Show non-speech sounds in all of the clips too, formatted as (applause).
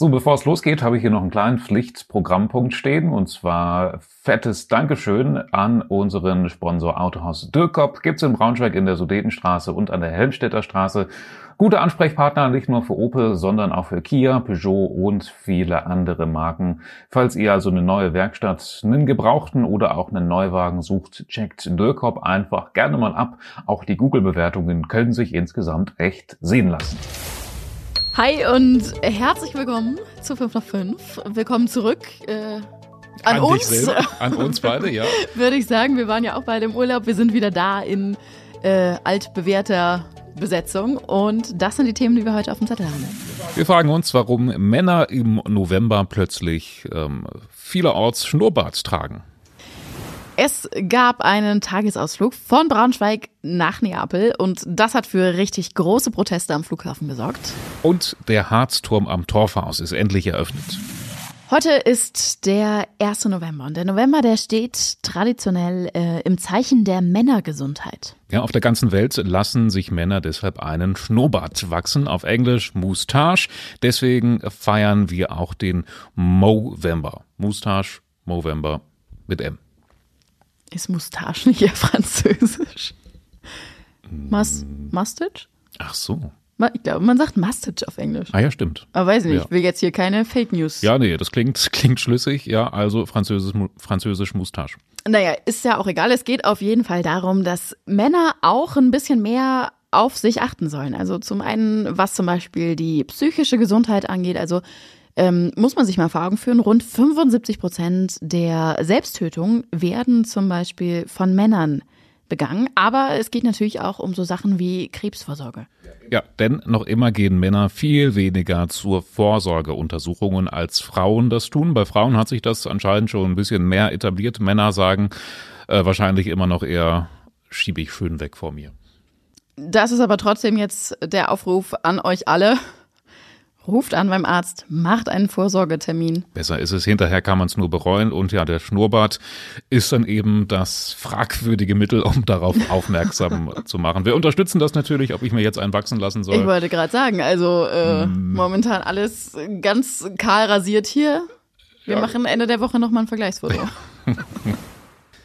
So, bevor es losgeht, habe ich hier noch einen kleinen Pflichtprogrammpunkt stehen und zwar fettes Dankeschön an unseren Sponsor Autohaus Dürkop. Gibt's in Braunschweig in der Sudetenstraße und an der Helmstädter Straße. Gute Ansprechpartner nicht nur für Opel, sondern auch für Kia, Peugeot und viele andere Marken. Falls ihr also eine neue Werkstatt, einen gebrauchten oder auch einen Neuwagen sucht, checkt Dürkop einfach gerne mal ab. Auch die Google-Bewertungen können sich insgesamt echt sehen lassen. Hi und herzlich willkommen zu 5 nach 5. Willkommen zurück. Äh, an, an uns. (laughs) An uns beide, ja. Würde ich sagen, wir waren ja auch beide im Urlaub. Wir sind wieder da in äh, altbewährter Besetzung. Und das sind die Themen, die wir heute auf dem Zettel haben. Wir fragen uns, warum Männer im November plötzlich ähm, vielerorts Schnurrbart tragen. Es gab einen Tagesausflug von Braunschweig nach Neapel und das hat für richtig große Proteste am Flughafen gesorgt. Und der Harzturm am Torfhaus ist endlich eröffnet. Heute ist der 1. November und der November, der steht traditionell äh, im Zeichen der Männergesundheit. Ja, auf der ganzen Welt lassen sich Männer deshalb einen Schnurrbart wachsen, auf Englisch Moustache. Deswegen feiern wir auch den Movember. Moustache, Movember mit M. Ist Moustache nicht eher (laughs) französisch? Mus Mustache? Ach so. Ich glaube, man sagt Mustache auf Englisch. Ah ja, stimmt. Aber weiß nicht, ja. ich will jetzt hier keine Fake News. Ja, nee, das klingt, (laughs) klingt schlüssig. Ja, also französisch, französisch Moustache. Naja, ist ja auch egal. Es geht auf jeden Fall darum, dass Männer auch ein bisschen mehr auf sich achten sollen. Also zum einen, was zum Beispiel die psychische Gesundheit angeht. Also ähm, muss man sich mal vor Augen führen, rund 75 Prozent der Selbsttötungen werden zum Beispiel von Männern begangen. Aber es geht natürlich auch um so Sachen wie Krebsvorsorge. Ja, denn noch immer gehen Männer viel weniger zur Vorsorgeuntersuchungen als Frauen das tun. Bei Frauen hat sich das anscheinend schon ein bisschen mehr etabliert. Männer sagen äh, wahrscheinlich immer noch eher, schiebe ich schön weg vor mir. Das ist aber trotzdem jetzt der Aufruf an euch alle. Ruft an beim Arzt, macht einen Vorsorgetermin. Besser ist es, hinterher kann man es nur bereuen und ja, der Schnurrbart ist dann eben das fragwürdige Mittel, um darauf (laughs) aufmerksam zu machen. Wir unterstützen das natürlich, ob ich mir jetzt einen wachsen lassen soll. Ich wollte gerade sagen, also äh, mm. momentan alles ganz kahl rasiert hier. Wir ja. machen Ende der Woche nochmal ein Vergleichsfoto. (laughs)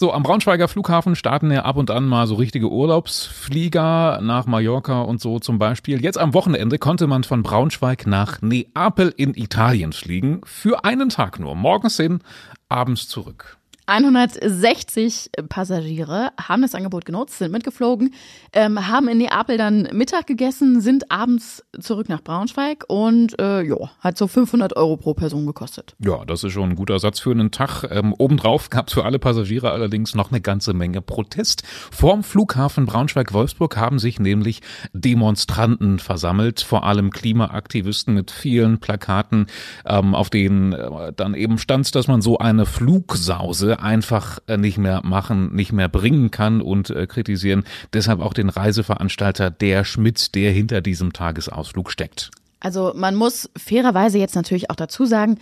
So, am Braunschweiger Flughafen starten ja ab und an mal so richtige Urlaubsflieger nach Mallorca und so zum Beispiel. Jetzt am Wochenende konnte man von Braunschweig nach Neapel in Italien fliegen. Für einen Tag nur. Morgens hin, abends zurück. 160 Passagiere haben das Angebot genutzt, sind mitgeflogen, ähm, haben in Neapel dann Mittag gegessen, sind abends zurück nach Braunschweig und äh, ja, hat so 500 Euro pro Person gekostet. Ja, das ist schon ein guter Satz für einen Tag. Ähm, obendrauf gab es für alle Passagiere allerdings noch eine ganze Menge Protest. Vorm Flughafen Braunschweig-Wolfsburg haben sich nämlich Demonstranten versammelt, vor allem Klimaaktivisten mit vielen Plakaten, ähm, auf denen äh, dann eben stand, dass man so eine Flugsause einfach äh, nicht mehr machen, nicht mehr bringen kann und äh, kritisieren deshalb auch den Reiseveranstalter der Schmidt, der hinter diesem Tagesausflug steckt. Also man muss fairerweise jetzt natürlich auch dazu sagen,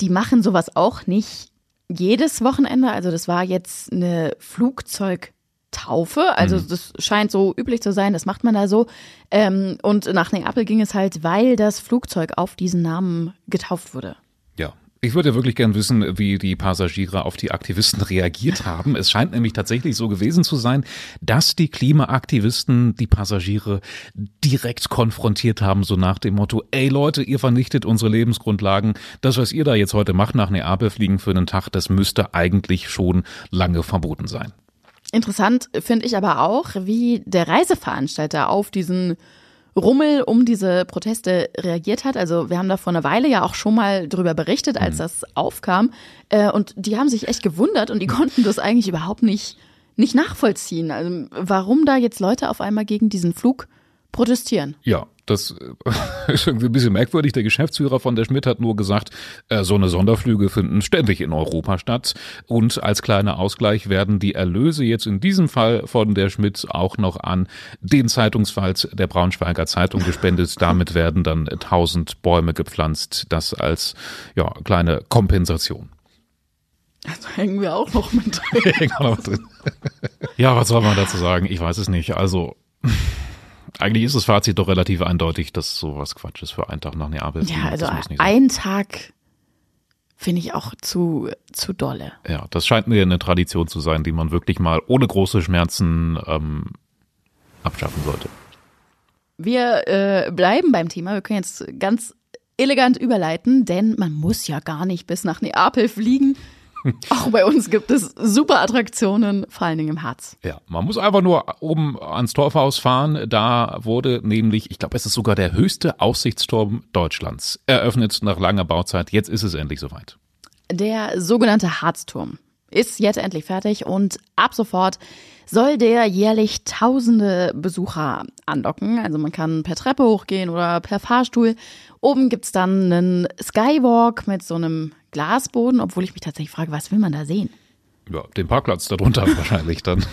die machen sowas auch nicht jedes Wochenende. Also das war jetzt eine Flugzeugtaufe. Also mhm. das scheint so üblich zu sein, das macht man da so. Ähm, und nach Neapel ging es halt, weil das Flugzeug auf diesen Namen getauft wurde. Ich würde wirklich gern wissen, wie die Passagiere auf die Aktivisten (laughs) reagiert haben. Es scheint nämlich tatsächlich so gewesen zu sein, dass die Klimaaktivisten die Passagiere direkt konfrontiert haben, so nach dem Motto, ey Leute, ihr vernichtet unsere Lebensgrundlagen. Das, was ihr da jetzt heute macht, nach Neapel fliegen für einen Tag, das müsste eigentlich schon lange verboten sein. Interessant finde ich aber auch, wie der Reiseveranstalter auf diesen Rummel um diese Proteste reagiert hat. Also wir haben da vor einer Weile ja auch schon mal drüber berichtet, als mhm. das aufkam. Äh, und die haben sich echt gewundert und die (laughs) konnten das eigentlich überhaupt nicht, nicht nachvollziehen. Also warum da jetzt Leute auf einmal gegen diesen Flug protestieren. Ja, das äh, (laughs) ist irgendwie ein bisschen merkwürdig. Der Geschäftsführer von der Schmidt hat nur gesagt, äh, so eine Sonderflüge finden ständig in Europa statt. Und als kleiner Ausgleich werden die Erlöse jetzt in diesem Fall von der Schmidt auch noch an den Zeitungsfalls der Braunschweiger Zeitung gespendet. (laughs) Damit werden dann tausend Bäume gepflanzt. Das als ja, kleine Kompensation. Also hängen wir auch noch mit (laughs) drin. ja, was soll man dazu sagen? Ich weiß es nicht. Also Eigentlich ist das Fazit doch relativ eindeutig, dass sowas Quatsch ist für einen Tag nach Neapel. Ja, also ein Tag finde ich auch zu, zu dolle. Ja, das scheint mir eine Tradition zu sein, die man wirklich mal ohne große Schmerzen ähm, abschaffen sollte. Wir äh, bleiben beim Thema. Wir können jetzt ganz elegant überleiten, denn man muss ja gar nicht bis nach Neapel fliegen. Auch bei uns gibt es super Attraktionen, vor allen Dingen im Harz. Ja, man muss einfach nur oben ans Torfhaus fahren. Da wurde nämlich, ich glaube, es ist sogar der höchste Aussichtsturm Deutschlands eröffnet nach langer Bauzeit. Jetzt ist es endlich soweit. Der sogenannte Harzturm ist jetzt endlich fertig und ab sofort soll der jährlich tausende Besucher andocken. Also man kann per Treppe hochgehen oder per Fahrstuhl. Oben gibt's dann einen Skywalk mit so einem Glasboden, obwohl ich mich tatsächlich frage, was will man da sehen? Ja, den Parkplatz darunter (laughs) wahrscheinlich dann.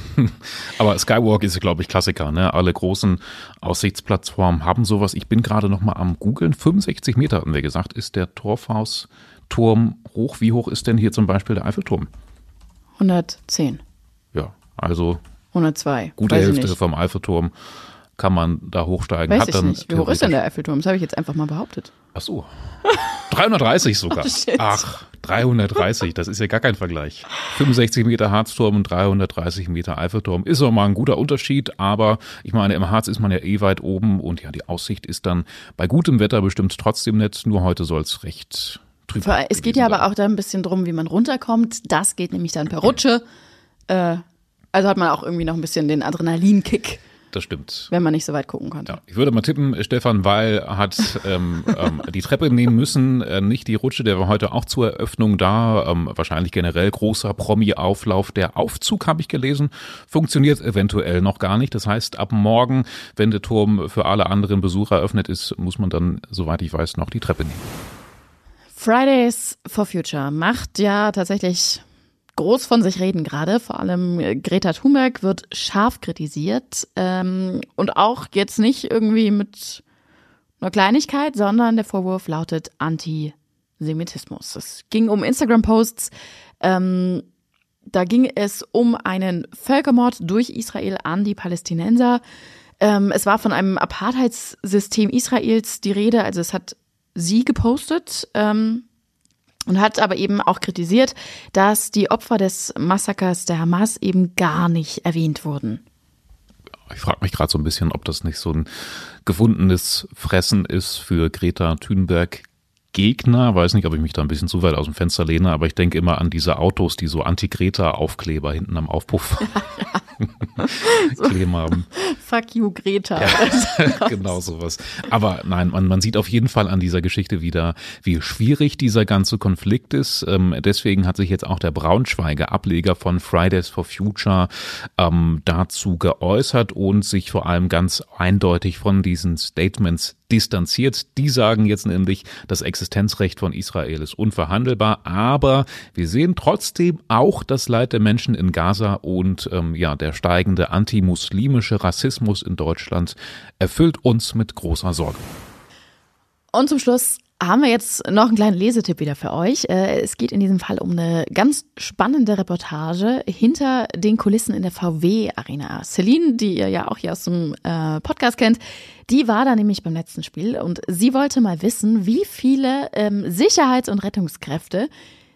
Aber Skywalk ist, glaube ich, Klassiker. Ne? Alle großen Aussichtsplattformen haben sowas. Ich bin gerade noch mal am googeln. 65 Meter hatten wir gesagt, ist der Torfausturm hoch. Wie hoch ist denn hier zum Beispiel der Eiffelturm? 110. Ja, also 102. Gute Weiß Hälfte vom Eiffelturm kann man da hochsteigen. Weiß Hat ich nicht. Wie hoch ist denn der Eiffelturm? Das habe ich jetzt einfach mal behauptet. Ach so. 330 sogar. (laughs) Oh, Ach, 330, das ist ja gar kein Vergleich. 65 Meter Harzturm und 330 Meter Eiffelturm ist auch mal ein guter Unterschied, aber ich meine, im Harz ist man ja eh weit oben und ja, die Aussicht ist dann bei gutem Wetter bestimmt trotzdem nett, nur heute soll es recht trüb Es geht ja aber auch da ein bisschen drum, wie man runterkommt. Das geht nämlich dann per Rutsche. Äh, also hat man auch irgendwie noch ein bisschen den Adrenalinkick. Das stimmt. Wenn man nicht so weit gucken konnte. Ja, ich würde mal tippen, Stefan Weil hat ähm, ähm, die Treppe nehmen müssen, äh, nicht die Rutsche, der war heute auch zur Eröffnung da. Ähm, wahrscheinlich generell großer Promi-Auflauf. Der Aufzug, habe ich gelesen, funktioniert eventuell noch gar nicht. Das heißt, ab morgen, wenn der Turm für alle anderen Besucher eröffnet ist, muss man dann, soweit ich weiß, noch die Treppe nehmen. Fridays for Future macht ja tatsächlich groß von sich reden gerade. Vor allem äh, Greta Thunberg wird scharf kritisiert ähm, und auch jetzt nicht irgendwie mit einer Kleinigkeit, sondern der Vorwurf lautet Antisemitismus. Es ging um Instagram-Posts. Ähm, da ging es um einen Völkermord durch Israel an die Palästinenser. Ähm, es war von einem Apartheidssystem Israels die Rede. Also es hat sie gepostet. Ähm, und hat aber eben auch kritisiert, dass die Opfer des Massakers der Hamas eben gar nicht erwähnt wurden. Ich frage mich gerade so ein bisschen, ob das nicht so ein gefundenes Fressen ist für Greta Thunberg. Gegner, weiß nicht, ob ich mich da ein bisschen zu weit aus dem Fenster lehne, aber ich denke immer an diese Autos, die so Anti-Greta-Aufkleber hinten am Aufpuff (laughs) (laughs) kleben haben. Fuck you, Greta. Ja, (laughs) genau sowas. Aber nein, man, man sieht auf jeden Fall an dieser Geschichte wieder, wie schwierig dieser ganze Konflikt ist. Ähm, deswegen hat sich jetzt auch der Braunschweiger Ableger von Fridays for Future ähm, dazu geäußert und sich vor allem ganz eindeutig von diesen Statements distanziert. Die sagen jetzt nämlich, das Existenzrecht von Israel ist unverhandelbar, aber wir sehen trotzdem auch das Leid der Menschen in Gaza und ähm, ja, der steigende antimuslimische Rassismus in Deutschland erfüllt uns mit großer Sorge. Und zum Schluss haben wir jetzt noch einen kleinen Lesetipp wieder für euch. Äh, es geht in diesem Fall um eine ganz spannende Reportage hinter den Kulissen in der VW Arena. Celine, die ihr ja auch hier aus dem äh, Podcast kennt, die war da nämlich beim letzten Spiel und sie wollte mal wissen, wie viele ähm, Sicherheits- und Rettungskräfte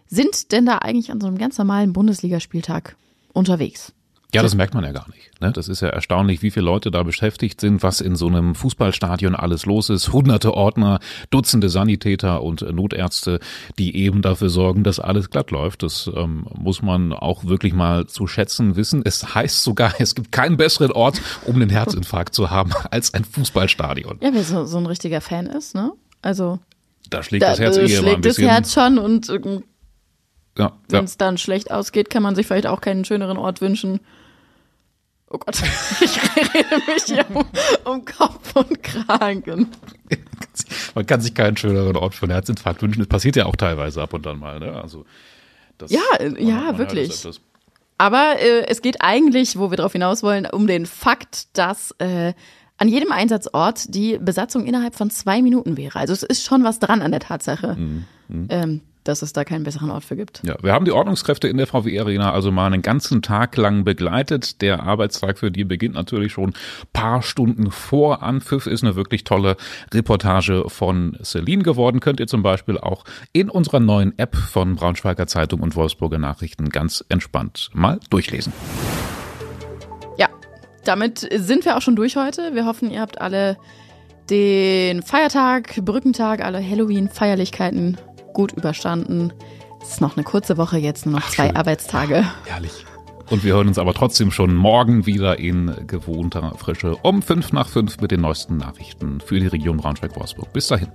sind denn da eigentlich an so einem ganz normalen Bundesligaspieltag unterwegs? Ja, das merkt man ja gar nicht. Ne? Das ist ja erstaunlich, wie viele Leute da beschäftigt sind, was in so einem Fußballstadion alles los ist. Hunderte Ordner, Dutzende Sanitäter und Notärzte, die eben dafür sorgen, dass alles glatt läuft. Das ähm, muss man auch wirklich mal zu schätzen wissen. Es heißt sogar, es gibt keinen besseren Ort, um einen Herzinfarkt zu haben, als ein Fußballstadion. Ja, wer so, so ein richtiger Fan ist, ne? Also da schlägt da, das Herz äh, eh immer ein bisschen. das Herz schon und äh, ja, wenn es ja. dann schlecht ausgeht, kann man sich vielleicht auch keinen schöneren Ort wünschen. Oh Gott, (laughs) ich rede mich hier um, um, Kopf und Kragen. Man kann sich keinen schöneren Ort für einen Herzinfarkt wünschen. Das passiert ja auch teilweise ab und an mal. Ne? Also, das, ja, man, ja, man wirklich. Aber äh, es geht eigentlich, wo wir darauf hinaus wollen, um den Fakt, dass äh, an jedem Einsatzort die Besatzung innerhalb von zwei Minuten wäre. Also es ist schon was dran an der Tatsache. Mhm. Mhm. Ähm, dass es da keinen besseren Ort für gibt. Ja, wir haben die Ordnungskräfte in der VW Arena also mal einen ganzen Tag lang begleitet. Der Arbeitstag für die beginnt natürlich schon paar Stunden vor Anpfiff. Ist eine wirklich tolle Reportage von Celine geworden. Könnt ihr zum Beispiel auch in unserer neuen App von Braunschweiger Zeitung und Wolfsburger Nachrichten ganz entspannt mal durchlesen. Ja, damit sind wir auch schon durch heute. Wir hoffen, ihr habt alle den Feiertag, Brückentag, alle Halloween-Feierlichkeiten gut überstanden. Es ist noch eine kurze Woche jetzt, nur noch Ach, zwei schön. Arbeitstage. Herrlich. Und wir hören uns aber trotzdem schon morgen wieder in gewohnter Frische um fünf nach fünf mit den neuesten Nachrichten für die Region Braunschweig-Wolfsburg. Bis dahin.